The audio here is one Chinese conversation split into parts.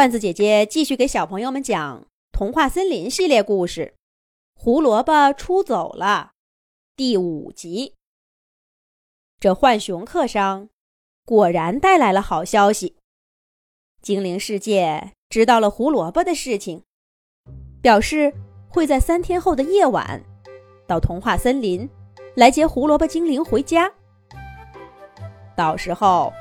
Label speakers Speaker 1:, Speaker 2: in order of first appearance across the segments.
Speaker 1: 罐子姐姐继续给小朋友们讲《童话森林》系列故事，《胡萝卜出走了》第五集。这浣熊客商果然带来了好消息，精灵世界知道了胡萝卜的事情，表示会在三天后的夜晚到童话森林来接胡萝卜精灵回家。到时候。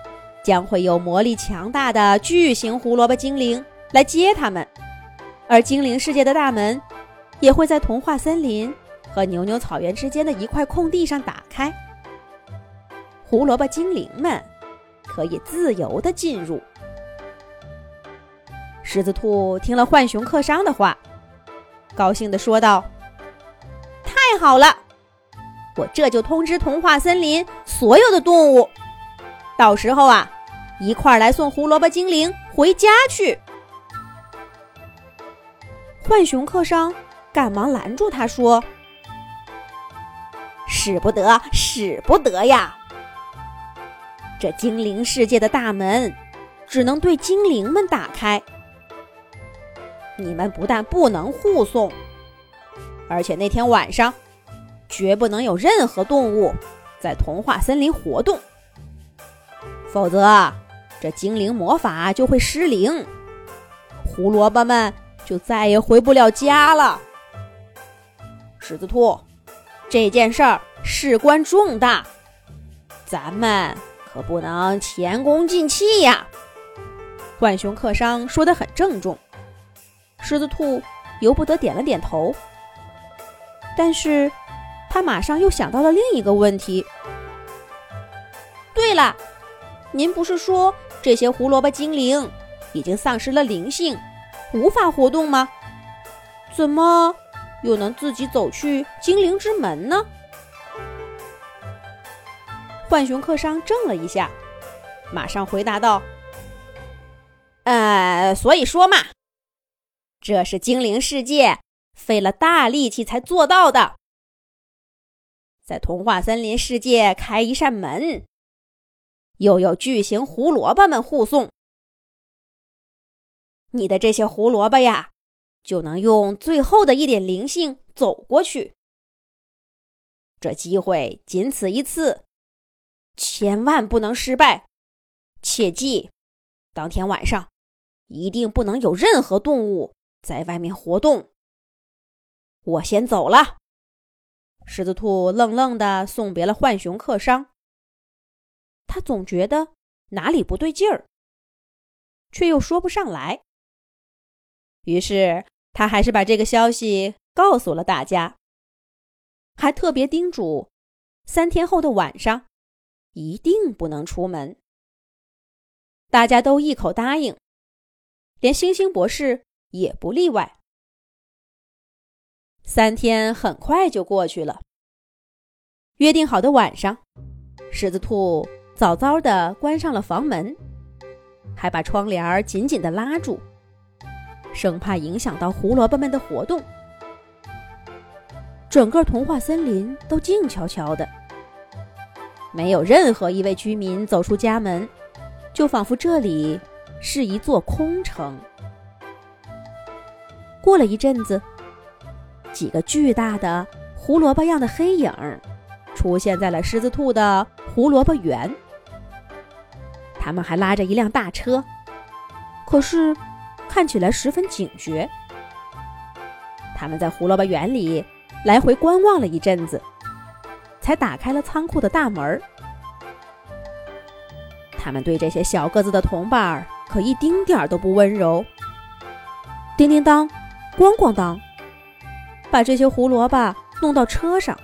Speaker 1: 将会有魔力强大的巨型胡萝卜精灵来接他们，而精灵世界的大门也会在童话森林和牛牛草原之间的一块空地上打开，胡萝卜精灵们可以自由的进入。狮子兔听了浣熊客商的话，高兴的说道：“太好了，我这就通知童话森林所有的动物。”到时候啊，一块儿来送胡萝卜精灵回家去。浣熊客商赶忙拦住他说：“使不得，使不得呀！这精灵世界的大门只能对精灵们打开。你们不但不能护送，而且那天晚上绝不能有任何动物在童话森林活动。”否则，这精灵魔法就会失灵，胡萝卜们就再也回不了家了。狮子兔，这件事儿事关重大，咱们可不能前功尽弃呀。浣熊客商说的很郑重，狮子兔由不得点了点头。但是，他马上又想到了另一个问题。对了。您不是说这些胡萝卜精灵已经丧失了灵性，无法活动吗？怎么又能自己走去精灵之门呢？浣熊客商怔了一下，马上回答道：“呃，所以说嘛，这是精灵世界费了大力气才做到的，在童话森林世界开一扇门。”又有巨型胡萝卜们护送，你的这些胡萝卜呀，就能用最后的一点灵性走过去。这机会仅此一次，千万不能失败。切记，当天晚上一定不能有任何动物在外面活动。我先走了。狮子兔愣愣的送别了浣熊客商。他总觉得哪里不对劲儿，却又说不上来。于是他还是把这个消息告诉了大家，还特别叮嘱三天后的晚上一定不能出门。大家都一口答应，连星星博士也不例外。三天很快就过去了，约定好的晚上，狮子兔。早早的关上了房门，还把窗帘紧紧的拉住，生怕影响到胡萝卜们的活动。整个童话森林都静悄悄的，没有任何一位居民走出家门，就仿佛这里是一座空城。过了一阵子，几个巨大的胡萝卜样的黑影出现在了狮子兔的胡萝卜园。他们还拉着一辆大车，可是看起来十分警觉。他们在胡萝卜园里来回观望了一阵子，才打开了仓库的大门。他们对这些小个子的同伴可一丁点儿都不温柔。叮叮当，咣咣当，把这些胡萝卜弄到车上，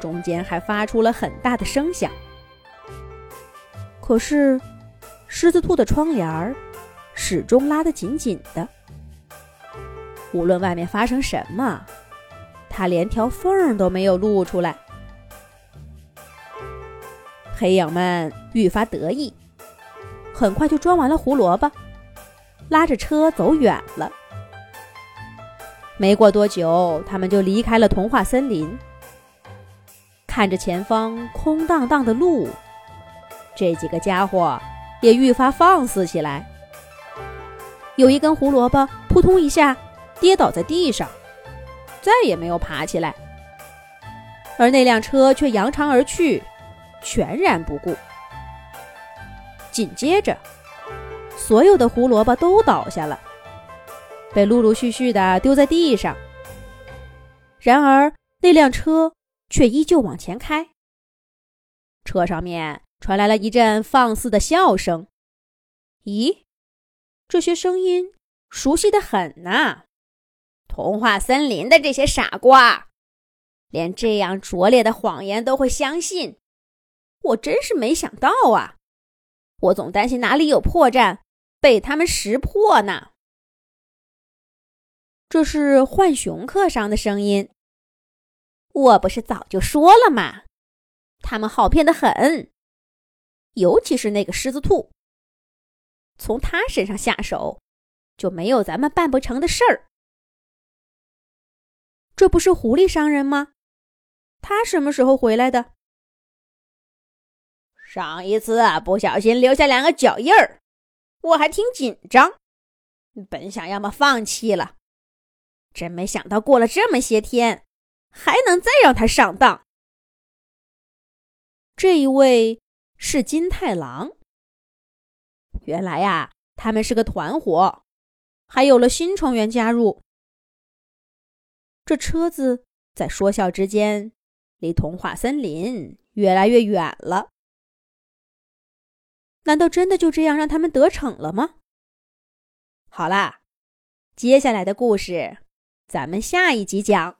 Speaker 1: 中间还发出了很大的声响。可是，狮子兔的窗帘儿始终拉得紧紧的。无论外面发生什么，它连条缝都没有露出来。黑影们愈发得意，很快就装完了胡萝卜，拉着车走远了。没过多久，他们就离开了童话森林，看着前方空荡荡的路。这几个家伙也愈发放肆起来，有一根胡萝卜扑通一下跌倒在地上，再也没有爬起来。而那辆车却扬长而去，全然不顾。紧接着，所有的胡萝卜都倒下了，被陆陆续续的丢在地上。然而，那辆车却依旧往前开。车上面传来了一阵放肆的笑声。咦，这些声音熟悉的很呐！童话森林的这些傻瓜，连这样拙劣的谎言都会相信，我真是没想到啊！我总担心哪里有破绽，被他们识破呢。这是浣熊课上的声音。我不是早就说了吗？他们好骗的很，尤其是那个狮子兔。从他身上下手，就没有咱们办不成的事儿。这不是狐狸商人吗？他什么时候回来的？上一次啊不小心留下两个脚印儿，我还挺紧张，本想要么放弃了，真没想到过了这么些天，还能再让他上当。这一位是金太郎。原来呀，他们是个团伙，还有了新成员加入。这车子在说笑之间，离童话森林越来越远了。难道真的就这样让他们得逞了吗？好啦，接下来的故事，咱们下一集讲。